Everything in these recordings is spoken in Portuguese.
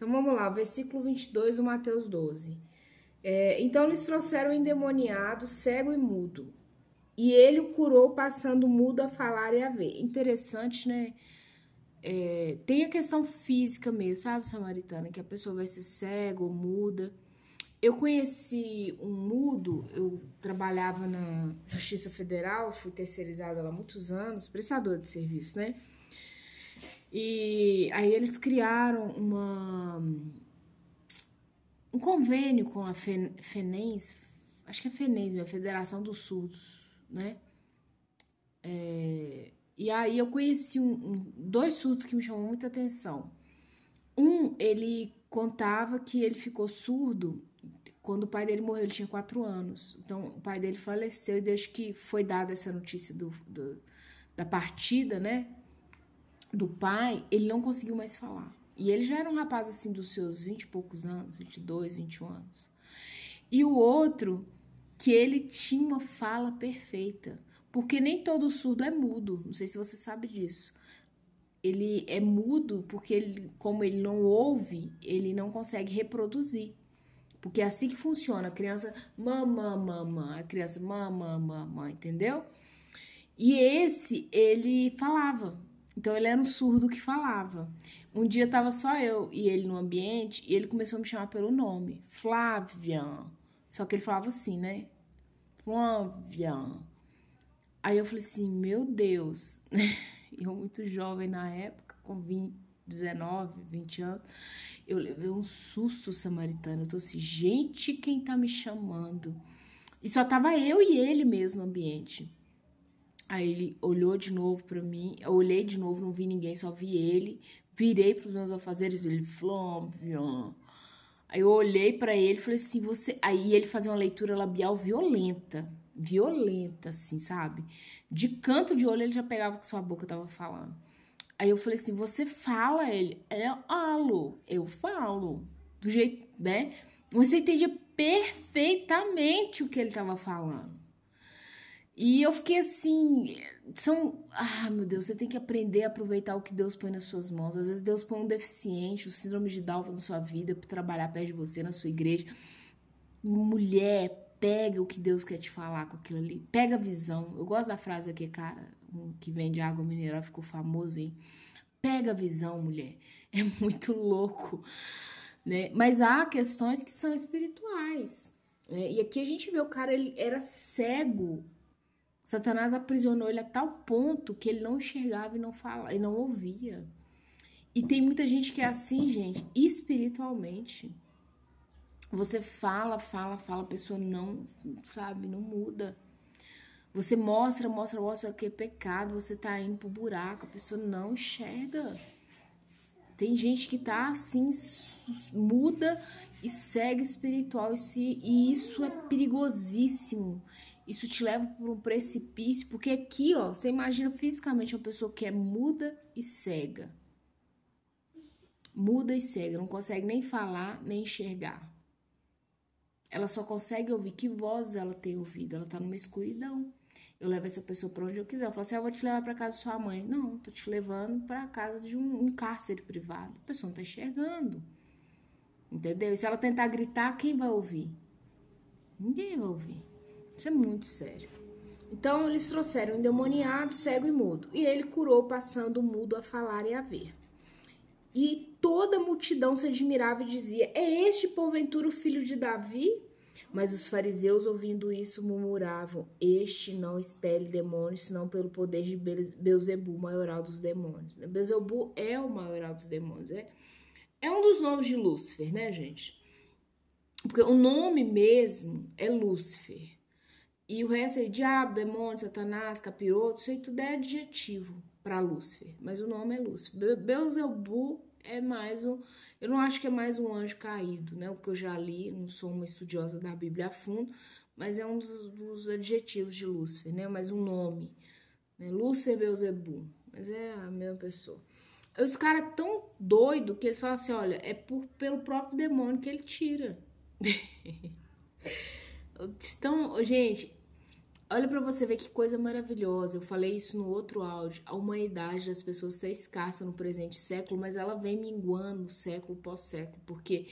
Então vamos lá, versículo 22 do Mateus 12. É, então lhes trouxeram endemoniado, cego e mudo. E ele o curou, passando mudo a falar e a ver. Interessante, né? É, tem a questão física mesmo, sabe, Samaritana? Que a pessoa vai ser cega ou muda. Eu conheci um mudo, eu trabalhava na Justiça Federal, fui terceirizada lá muitos anos, prestador de serviço, né? E aí eles criaram uma um convênio com a FENENS, acho que é FENENS, a Federação dos Surdos, né? É, e aí eu conheci um, dois surdos que me chamam muita atenção. Um, ele contava que ele ficou surdo quando o pai dele morreu, ele tinha quatro anos. Então, o pai dele faleceu e desde que foi dada essa notícia do, do, da partida, né, do pai, ele não conseguiu mais falar. E ele já era um rapaz, assim, dos seus vinte e poucos anos, 22, 21 anos. E o outro, que ele tinha uma fala perfeita. Porque nem todo surdo é mudo. Não sei se você sabe disso. Ele é mudo porque, ele, como ele não ouve, ele não consegue reproduzir. Porque é assim que funciona. A criança, mamã, mamã. A criança, mamã, mamã, entendeu? E esse, ele falava. Então, ele era um surdo que falava. Um dia tava só eu e ele no ambiente e ele começou a me chamar pelo nome. Flávia. Só que ele falava assim, né? Flávia. Aí eu falei assim, meu Deus. eu muito jovem na época, com 20, 19, 20 anos. Eu levei um susto samaritano. Eu tô assim, gente, quem tá me chamando? E só tava eu e ele mesmo no ambiente. Aí ele olhou de novo para mim, eu olhei de novo, não vi ninguém, só vi ele. Virei para os meus afazeres, ele Flávio. Aí eu olhei para ele, falei assim, você, aí ele fazia uma leitura labial violenta, violenta assim, sabe? De canto de olho ele já pegava o que sua boca tava falando. Aí eu falei assim: você fala, ele, é, eu falo, eu falo. Do jeito, né? Você entendia perfeitamente o que ele estava falando. E eu fiquei assim, são, ah, meu Deus, você tem que aprender a aproveitar o que Deus põe nas suas mãos. Às vezes Deus põe um deficiente, o síndrome de Down na sua vida para trabalhar perto de você na sua igreja. Mulher, pega o que Deus quer te falar com aquilo ali. Pega a visão. Eu gosto da frase aqui, cara, que vende água mineral, ficou famoso aí. Pega a visão, mulher. É muito louco, né? Mas há questões que são espirituais. Né? E aqui a gente vê o cara, ele era cego. Satanás aprisionou ele a tal ponto que ele não enxergava e não falava, e não ouvia. E tem muita gente que é assim, gente, espiritualmente. Você fala, fala, fala, a pessoa não, sabe, não muda. Você mostra, mostra, mostra que é pecado, você tá indo pro buraco, a pessoa não enxerga. Tem gente que tá assim, muda e segue espiritual, e isso é perigosíssimo. Isso te leva para um precipício, porque aqui, ó, você imagina fisicamente uma pessoa que é muda e cega. Muda e cega, não consegue nem falar, nem enxergar. Ela só consegue ouvir que voz ela tem ouvido, ela tá numa escuridão eu levo essa pessoa para onde eu quiser. Eu falo assim, ah, eu vou te levar para casa da sua mãe. Não, tô te levando para casa de um, um, cárcere privado. A pessoa não tá enxergando. Entendeu? E se ela tentar gritar, quem vai ouvir? Ninguém vai ouvir. Isso é muito sério. Então, eles trouxeram endemoniado, cego e mudo. E ele curou, passando o mudo a falar e a ver. E toda a multidão se admirava e dizia: É este, porventura, o filho de Davi? Mas os fariseus, ouvindo isso, murmuravam: Este não expele demônios, senão pelo poder de Beuzebu, maioral dos demônios. Né? Beuzebu é o maioral dos demônios. É, é um dos nomes de Lúcifer, né, gente? Porque o nome mesmo é Lúcifer. E o resto é diabo, demônio, satanás, capiroto, isso aí tudo é adjetivo para Lúcifer. Mas o nome é Lúcifer. Beuzebu é mais um. Eu não acho que é mais um anjo caído, né? O que eu já li, não sou uma estudiosa da Bíblia a fundo, mas é um dos, dos adjetivos de Lúcifer, né? Mais um nome. Né? Lúcifer Beuzebu, mas é a mesma pessoa. Os caras tão doido que eles falam assim: olha, é por, pelo próprio demônio que ele tira. então, gente, Olha para você ver que coisa maravilhosa. Eu falei isso no outro áudio. A humanidade das pessoas está escassa no presente século, mas ela vem minguando século pós século. Porque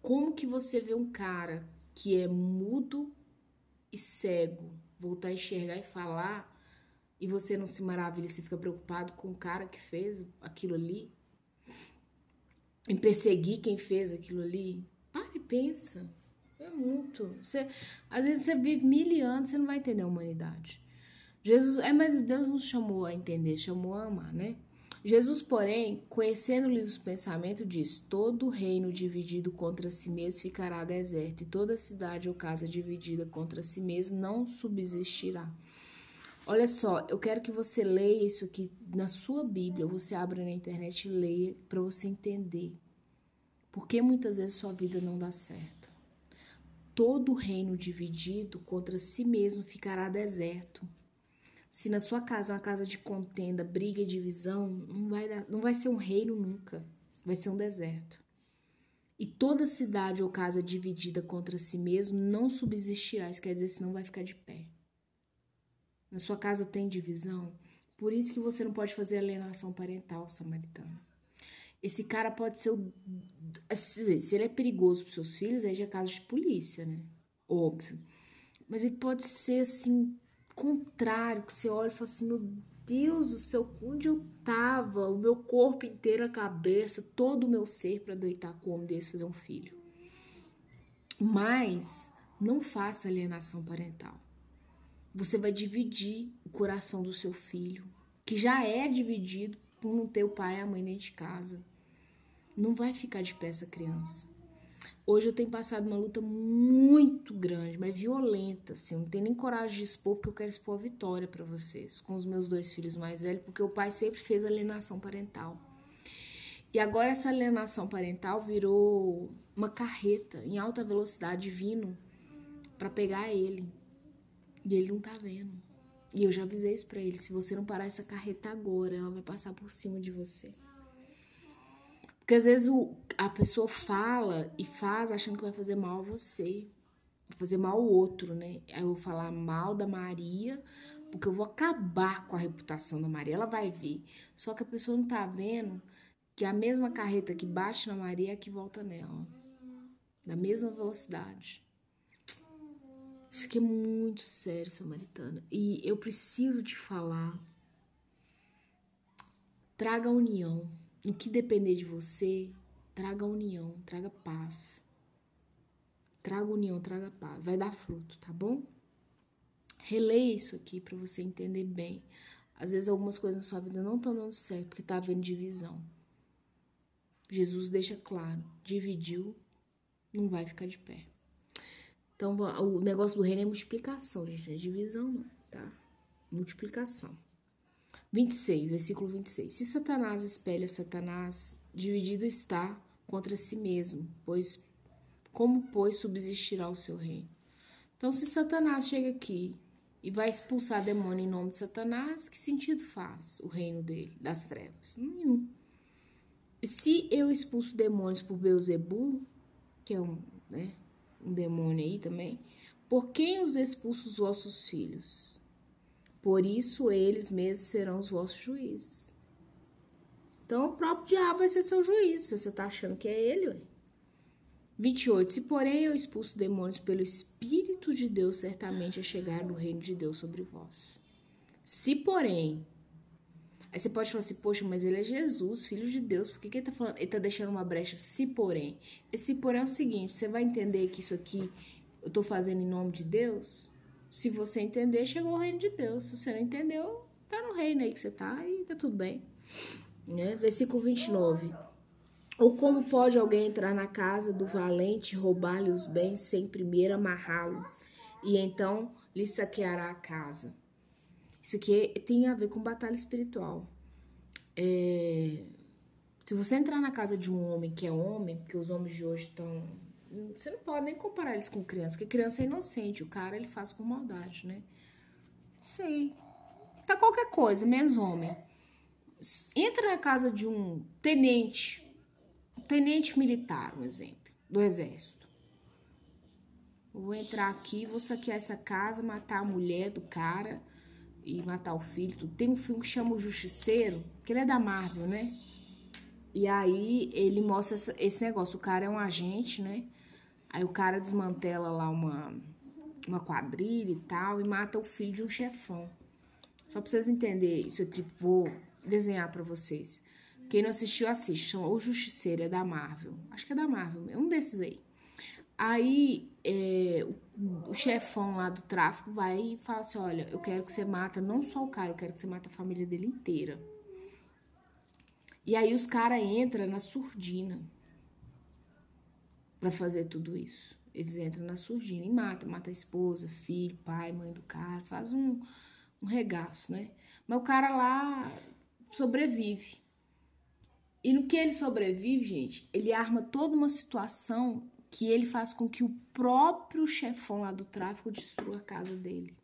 como que você vê um cara que é mudo e cego voltar a enxergar e falar e você não se maravilha, você fica preocupado com o cara que fez aquilo ali? Em perseguir quem fez aquilo ali? Para e pensa. Muito. Você, às vezes você vive mil anos, você não vai entender a humanidade. Jesus, é, mas Deus nos chamou a entender, chamou a amar, né? Jesus, porém, conhecendo-lhes os pensamentos, diz: Todo reino dividido contra si mesmo ficará deserto, e toda cidade ou casa dividida contra si mesmo não subsistirá. Olha só, eu quero que você leia isso aqui na sua Bíblia, você abra na internet e leia para você entender. Por que muitas vezes sua vida não dá certo? Todo reino dividido contra si mesmo ficará deserto. Se na sua casa é uma casa de contenda, briga e divisão, não vai, dar, não vai ser um reino nunca, vai ser um deserto. E toda cidade ou casa dividida contra si mesmo não subsistirá, isso quer dizer, senão vai ficar de pé. Na sua casa tem divisão, por isso que você não pode fazer alienação parental, samaritano. Esse cara pode ser o. Se ele é perigoso para seus filhos, aí já é caso de polícia, né? Óbvio. Mas ele pode ser assim contrário, que você olha e fala assim, meu Deus do céu, onde eu tava? O meu corpo inteiro, a cabeça, todo o meu ser para deitar com um homem desse fazer um filho. Mas não faça alienação parental. Você vai dividir o coração do seu filho, que já é dividido por não ter o pai e a mãe dentro de casa. Não vai ficar de pé essa criança. Hoje eu tenho passado uma luta muito grande, mas violenta, assim. Eu não tenho nem coragem de expor, porque eu quero expor a vitória para vocês, com os meus dois filhos mais velhos, porque o pai sempre fez alienação parental. E agora essa alienação parental virou uma carreta em alta velocidade vindo para pegar ele. E ele não tá vendo. E eu já avisei isso pra ele: se você não parar essa carreta agora, ela vai passar por cima de você. Porque às vezes o, a pessoa fala e faz achando que vai fazer mal a você, vai fazer mal ao outro, né? Aí eu vou falar mal da Maria, porque eu vou acabar com a reputação da Maria, ela vai ver. Só que a pessoa não tá vendo que a mesma carreta que bate na Maria é que volta nela, da mesma velocidade. Isso aqui é muito sério, Samaritana. E eu preciso te falar. Traga a união no que depender de você, traga união, traga paz. Traga união, traga paz. Vai dar fruto, tá bom? Releia isso aqui para você entender bem. Às vezes algumas coisas na sua vida não estão dando certo porque tá havendo divisão. Jesus deixa claro, dividiu, não vai ficar de pé. Então, o negócio do reino é multiplicação, gente, não é divisão não, tá? Multiplicação. 26, versículo 26. Se Satanás espelha Satanás, dividido está contra si mesmo, pois como pois subsistirá o seu reino? Então, se Satanás chega aqui e vai expulsar demônio em nome de Satanás, que sentido faz o reino dele, das trevas? Nenhum. Se eu expulso demônios por Beuzebu, que é um, né, um demônio aí também, por quem os expulso os vossos filhos? Por isso eles mesmos serão os vossos juízes. Então o próprio diabo vai ser seu juiz, se você está achando que é ele. Ué. 28. Se porém eu expulso demônios pelo Espírito de Deus, certamente é chegar no reino de Deus sobre vós. Se porém. Aí você pode falar assim, poxa, mas ele é Jesus, filho de Deus, por que, que ele está falando? Ele está deixando uma brecha, se porém. Esse porém é o seguinte: você vai entender que isso aqui eu estou fazendo em nome de Deus? Se você entender, chegou o reino de Deus. Se você não entendeu, tá no reino aí que você tá e tá tudo bem. Né? Versículo 29. Ou como pode alguém entrar na casa do valente, roubar-lhe os bens sem primeiro amarrá-lo, e então lhe saqueará a casa? Isso aqui tem a ver com batalha espiritual. É, se você entrar na casa de um homem que é homem, porque os homens de hoje estão você não pode nem comparar eles com criança, porque criança é inocente, o cara ele faz por maldade, né? Sei. Tá qualquer coisa, menos homem. Entra na casa de um tenente, tenente militar, um exemplo, do exército. Vou entrar aqui, vou saquear essa casa, matar a mulher do cara e matar o filho. Tudo. Tem um filme que chama O Justiceiro, que ele é da Marvel, né? E aí ele mostra esse negócio. O cara é um agente, né? Aí o cara desmantela lá uma, uma quadrilha e tal e mata o filho de um chefão. Só pra vocês entenderem isso aqui, vou desenhar para vocês. Quem não assistiu, assiste. O Justiceiro, é da Marvel. Acho que é da Marvel, é um desses aí. Aí é, o, o, chefão lá do tráfico vai e fala assim: olha, eu quero que você mata não só o cara, eu quero que você mata a família dele inteira. E aí os caras entram na surdina para fazer tudo isso. Eles entram na surdina e matam, mata a esposa, filho, pai, mãe do cara, faz um, um regaço, né? Mas o cara lá sobrevive. E no que ele sobrevive, gente, ele arma toda uma situação que ele faz com que o próprio chefão lá do tráfico destrua a casa dele.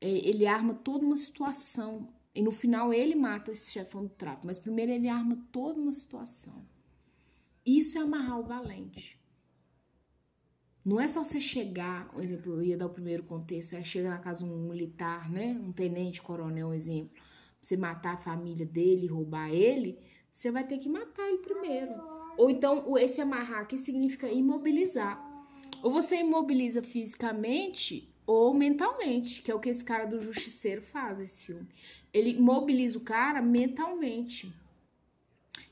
É, ele arma toda uma situação. E no final ele mata esse chefão do tráfico. Mas primeiro ele arma toda uma situação. Isso é amarrar o valente. Não é só você chegar, um exemplo, eu ia dar o primeiro contexto, é chegar na casa de um militar, né? Um tenente coronel, um exemplo você matar a família dele, roubar ele, você vai ter que matar ele primeiro. Ou então, esse amarrar aqui significa imobilizar. Ou você imobiliza fisicamente ou mentalmente, que é o que esse cara do Justiceiro faz, esse filme. Ele mobiliza o cara mentalmente.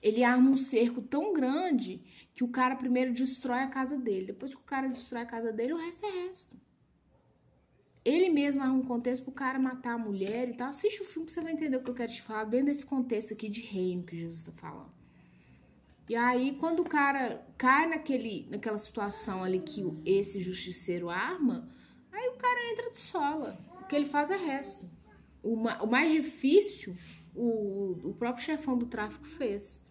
Ele arma um cerco tão grande que o cara primeiro destrói a casa dele. Depois que o cara destrói a casa dele, o resto é resto. Ele mesmo arruma um contexto pro cara matar a mulher e tal. Assiste o filme que você vai entender o que eu quero te falar dentro desse contexto aqui de reino que Jesus está falando. E aí, quando o cara cai naquele, naquela situação ali que esse justiceiro arma, aí o cara entra de sola. O que ele faz é resto. O, o mais difícil, o, o próprio chefão do tráfico fez.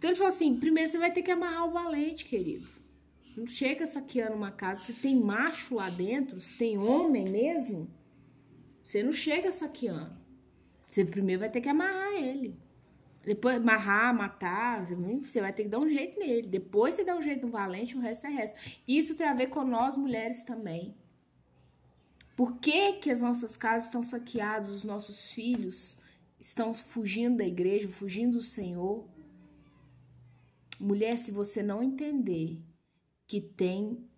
Então ele falou assim: primeiro você vai ter que amarrar o valente, querido. Não chega saqueando uma casa. Se tem macho lá dentro, se tem homem mesmo, você não chega saqueando. Você primeiro vai ter que amarrar ele. Depois amarrar, matar, você vai ter que dar um jeito nele. Depois você dá um jeito no valente, o resto é resto. Isso tem a ver com nós mulheres também. Por que, que as nossas casas estão saqueadas, os nossos filhos estão fugindo da igreja, fugindo do Senhor? Mulher, se você não entender que tem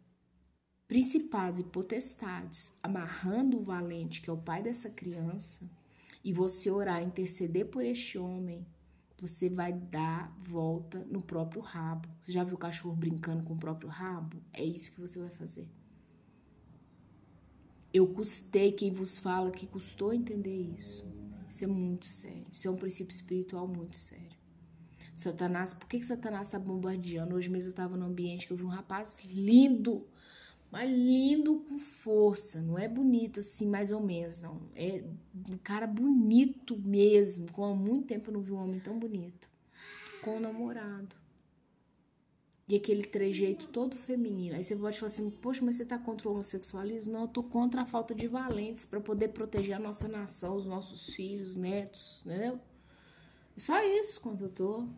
principados e potestades amarrando o valente, que é o pai dessa criança, e você orar, interceder por este homem, você vai dar volta no próprio rabo. Você já viu o cachorro brincando com o próprio rabo? É isso que você vai fazer. Eu custei quem vos fala que custou entender isso. Isso é muito sério. Isso é um princípio espiritual muito sério. Satanás, por que, que Satanás está bombardeando? Hoje mesmo eu estava num ambiente que eu vi um rapaz lindo, mas lindo com força. Não é bonito assim, mais ou menos, não. É um cara bonito mesmo. Com há muito tempo eu não vi um homem tão bonito. Com o namorado. E aquele trejeito todo feminino. Aí você pode falar assim, poxa, mas você tá contra o homossexualismo? Não, eu tô contra a falta de valentes para poder proteger a nossa nação, os nossos filhos, netos, né? Só isso quando eu tô.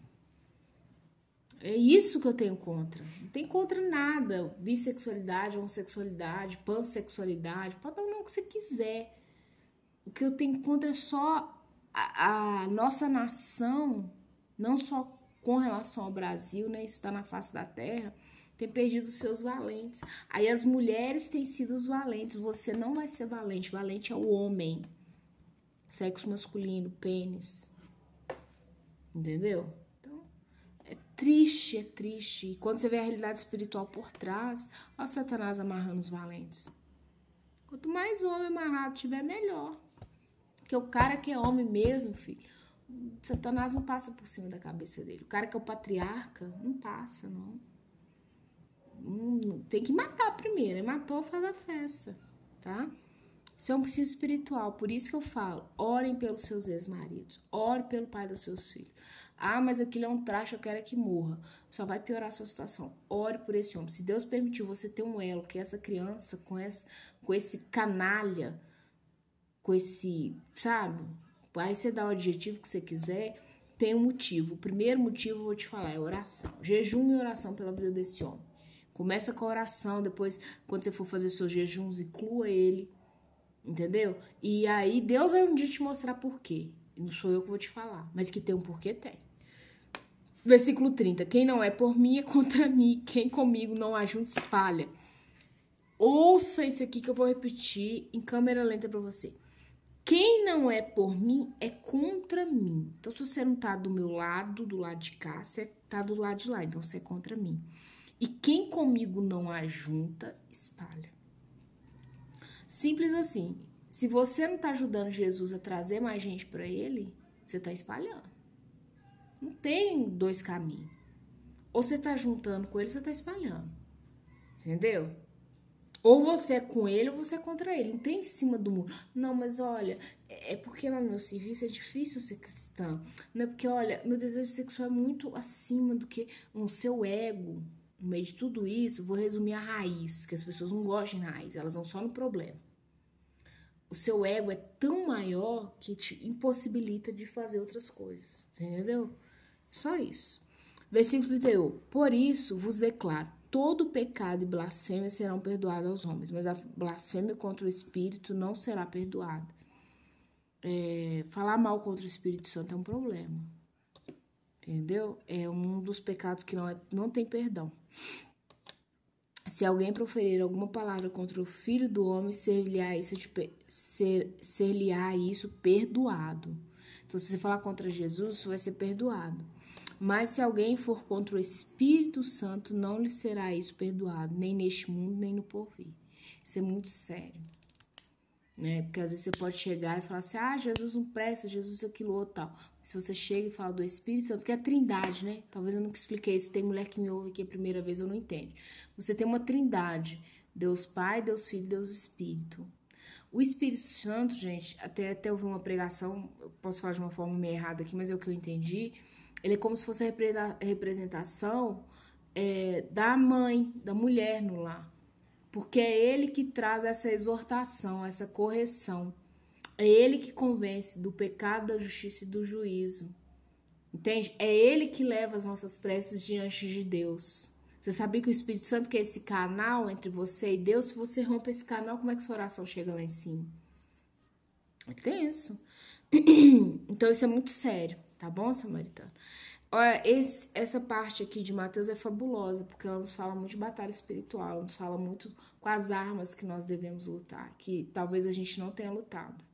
É isso que eu tenho contra. Não tem contra nada. Bissexualidade, homossexualidade, pansexualidade, pode dar o nome que você quiser. O que eu tenho contra é só a, a nossa nação, não só com relação ao Brasil, né? Isso está na face da terra, tem perdido os seus valentes. Aí as mulheres têm sido os valentes. Você não vai ser valente. Valente é o homem. Sexo masculino, pênis. Entendeu? Triste, é triste. E quando você vê a realidade espiritual por trás, ó Satanás amarrando os valentes. Quanto mais homem amarrado tiver, melhor. Porque o cara que é homem mesmo, filho, Satanás não passa por cima da cabeça dele. O cara que é o patriarca, não passa, não. Hum, tem que matar primeiro. Matou, faz a festa, tá? Isso é um princípio espiritual, por isso que eu falo: orem pelos seus ex-maridos, ore pelo pai dos seus filhos. Ah, mas aquilo é um traste, eu quero é que morra. Só vai piorar a sua situação. Ore por esse homem. Se Deus permitiu você ter um elo, que essa criança com, essa, com esse canalha, com esse, sabe? Aí você dá o adjetivo que você quiser, tem um motivo. O primeiro motivo eu vou te falar é oração. Jejum e oração pela vida desse homem. Começa com a oração, depois, quando você for fazer seus jejuns, inclua ele. Entendeu? E aí Deus vai um dia te mostrar por quê. Não sou eu que vou te falar, mas que tem um porquê, tem. Versículo 30. Quem não é por mim é contra mim. Quem comigo não ajunta, espalha. Ouça isso aqui que eu vou repetir em câmera lenta para você. Quem não é por mim é contra mim. Então, se você não tá do meu lado, do lado de cá, você tá do lado de lá. Então, você é contra mim. E quem comigo não ajunta, espalha. Simples assim. Se você não tá ajudando Jesus a trazer mais gente para ele, você tá espalhando. Não tem dois caminhos. Ou você tá juntando com ele, ou você tá espalhando. Entendeu? Ou você é com ele ou você é contra ele. Não tem em cima do muro. Não, mas olha, é, é porque no meu serviço é difícil ser cristã. Não é porque, olha, meu desejo sexual é muito acima do que o seu ego. No meio de tudo isso, vou resumir a raiz, que as pessoas não gostam de raiz, elas vão só no problema. O seu ego é tão maior que te impossibilita de fazer outras coisas. Entendeu? Só isso. Versículo 31. Por isso vos declaro: todo pecado e blasfêmia serão perdoados aos homens, mas a blasfêmia contra o Espírito não será perdoada. É, falar mal contra o Espírito Santo é um problema. Entendeu? É um dos pecados que não, é, não tem perdão. Se alguém proferir alguma palavra contra o filho do homem, ser-lhe-á isso, ser, ser isso perdoado. Então, se você falar contra Jesus, isso vai ser perdoado. Mas se alguém for contra o Espírito Santo, não lhe será isso perdoado, nem neste mundo, nem no porvir. Isso é muito sério. Né? Porque às vezes você pode chegar e falar assim: ah, Jesus não presta, Jesus aquilo outro tal. Mas se você chega e fala do Espírito Santo, porque é a trindade, né? Talvez eu nunca expliquei isso. Tem mulher que me ouve aqui a primeira vez, eu não entendo. Você tem uma trindade: Deus Pai, Deus Filho, Deus Espírito. O Espírito Santo, gente, até, até ouvi uma pregação, eu posso falar de uma forma meio errada aqui, mas é o que eu entendi ele é como se fosse a representação é, da mãe, da mulher no lar. Porque é ele que traz essa exortação, essa correção. É ele que convence do pecado, da justiça e do juízo. Entende? É ele que leva as nossas preces diante de Deus. Você sabia que o Espírito Santo que é esse canal entre você e Deus? Se você rompe esse canal, como é que sua oração chega lá em cima? É tenso. Então isso é muito sério, tá bom, Samaritano? Olha, esse, essa parte aqui de Mateus é fabulosa, porque ela nos fala muito de batalha espiritual, ela nos fala muito com as armas que nós devemos lutar, que talvez a gente não tenha lutado,